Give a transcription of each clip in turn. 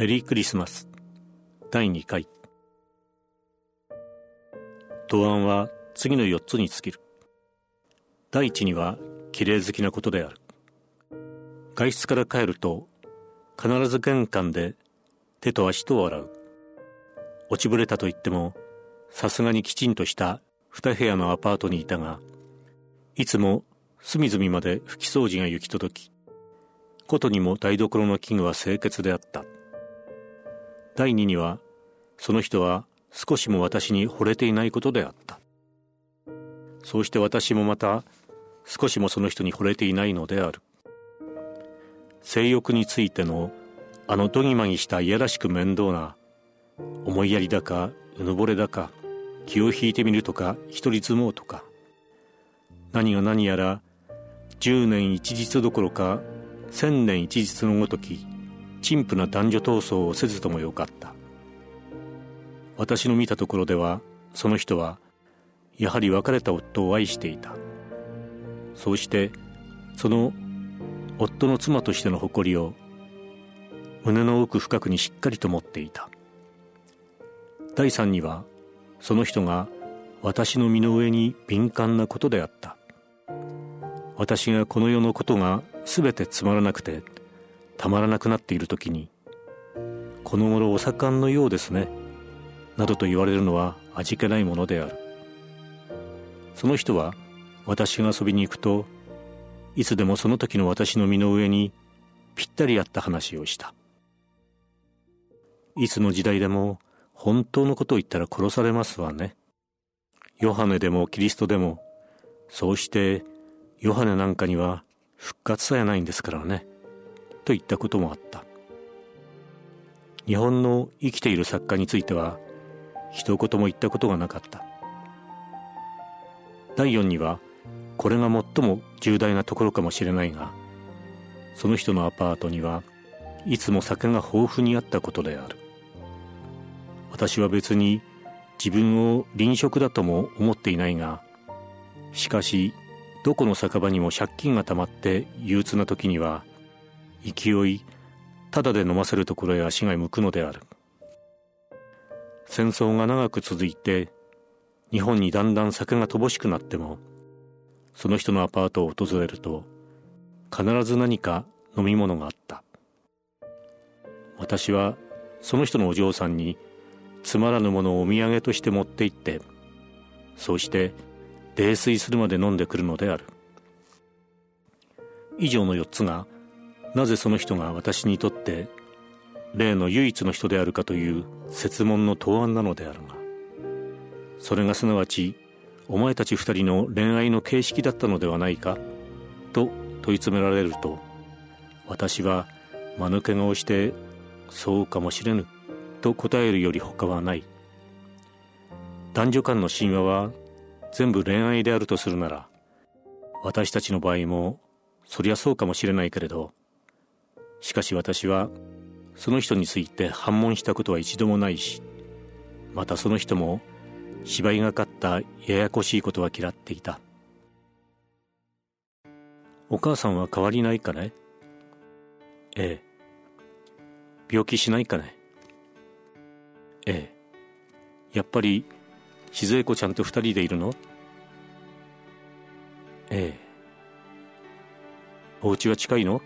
メリークリスマス。第2回。答案は次の4つに尽きる。第一には綺麗好きなことである。外出から帰ると必ず玄関で手と足とを洗う。落ちぶれたと言ってもさすがにきちんとした二部屋のアパートにいたがいつも隅々まで拭き掃除が行き届きことにも台所の器具は清潔であった。第二にはその人は少しも私に惚れていないことであった。そうして私もまた少しもその人に惚れていないのである。性欲についてのあのどぎまぎしたいやらしく面倒な思いやりだかうぬぼれだか気を引いてみるとか一人相撲とか。何が何やら十年一日どころか千年一日のごとき陳腐な男女闘争をせずともよかった。私の見たところではその人はやはり別れた夫を愛していた。そうしてその夫の妻としての誇りを胸の奥深くにしっかりと持っていた。第三にはその人が私の身の上に敏感なことであった。私がこの世のことが全てつまらなくてたまらなくなっている時に「この頃お盛んのようですね」などと言われるのは味気ないものである。その人は私が遊びに行くといつでもその時の私の身の上にぴったり合った話をした。いつの時代でも本当のことを言ったら殺されますわね。ヨハネでもキリストでもそうしてヨハネなんかには復活さえないんですからね。と言ったこともあった。日本の生きている作家については一言も言ったことがなかった。第4にはこれが最も重大なところかもしれないがその人のアパートにはいつも酒が豊富にあったことである。私は別に自分を臨職だとも思っていないがしかしどこの酒場にも借金がたまって憂鬱な時には勢いただで飲ませるところへ足が向くのである。戦争が長く続いて日本にだんだん酒が乏しくなってもその人のアパートを訪れると必ず何か飲み物があった。私はその人のお嬢さんにつまらぬものをお土産として持って行ってそうして泥酔するまで飲んでくるのである。以上の4つがなぜその人が私にとって例の唯一の人であるかという説問の答案なのであるがそれがすなわちお前たち二人の恋愛の形式だったのではないかと問い詰められると私は間抜け顔してそうかもしれぬと答えるより他はない。男女間の神話は全部恋愛であるとするなら私たちの場合もそりゃそうかもしれないけれどしかし私はその人について反問したことは一度もないしまたその人も芝居がかったややこしいことは嫌っていた。お母さんは変わりないかね？ええ。病気しないかね？ええ。やっぱり静江子ちゃんと二人でいるの？ええ。お家は近いの？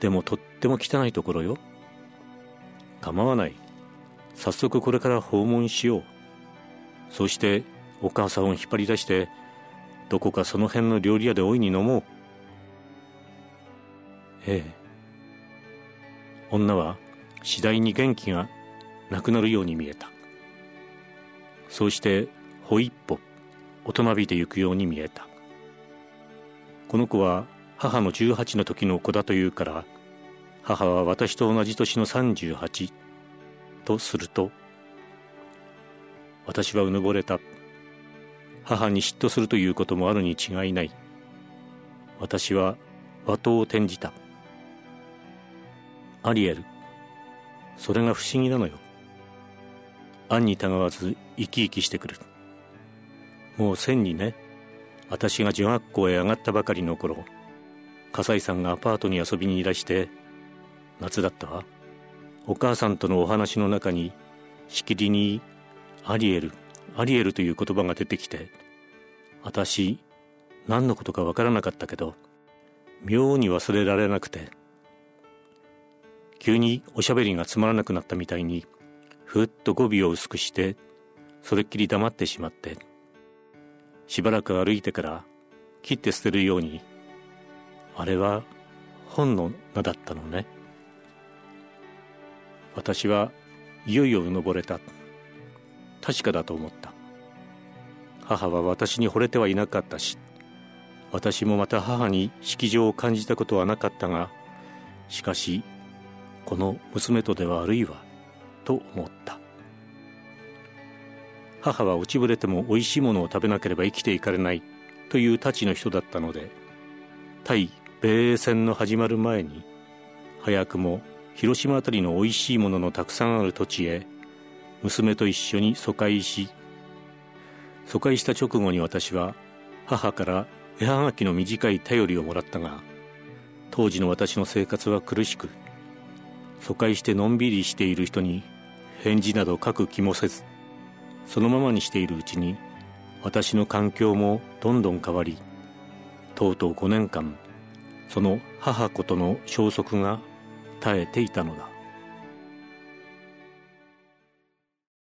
でもとっても汚いところよ。構わない。早速これから訪問しよう。そしてお母さんを引っ張り出してどこかその辺の料理屋で大いに飲もう。ええ。女は次第に元気がなくなるように見えた。そうしてほ一歩大人びてゆくように見えた。この子は母の18の時の子だというから母は私と同じ年の38とすると私はうぬぼれた。母に嫉妬するということもあるに違いない。私は和刀を転じた。アリエルそれが不思議なのよ。暗にたがわず生き生きしてくる。もう千にね私が女学校へ上がったばかりの頃笠井さんがアパートに遊びにいらして夏だった？わお母さんとのお話の中にしきりに「アリエルアリエル」という言葉が出てきて私何のことかわからなかったけど妙に忘れられなくて急におしゃべりがつまらなくなったみたいにふっと語尾を薄くしてそれっきり黙ってしまってしばらく歩いてから切って捨てるようにあれは本の名だったのね。私はいよいようぬぼれた。確かだと思った。母は私に惚れてはいなかったし私もまた母に色情を感じたことはなかったがしかしこの娘とでは悪いわと思った。母は落ちぶれてもおいしいものを食べなければ生きていかれないというたちの人だったので対米英戦の始まる前に早くも広島辺りのおいしいもののたくさんある土地へ娘と一緒に疎開し疎開した直後に私は母から絵はがきの短い頼りをもらったが当時の私の生活は苦しく疎開してのんびりしている人に返事など書く気もせずそのままにしているうちに私の環境もどんどん変わりとうとう5年間その母子との消息が絶えていたのだ。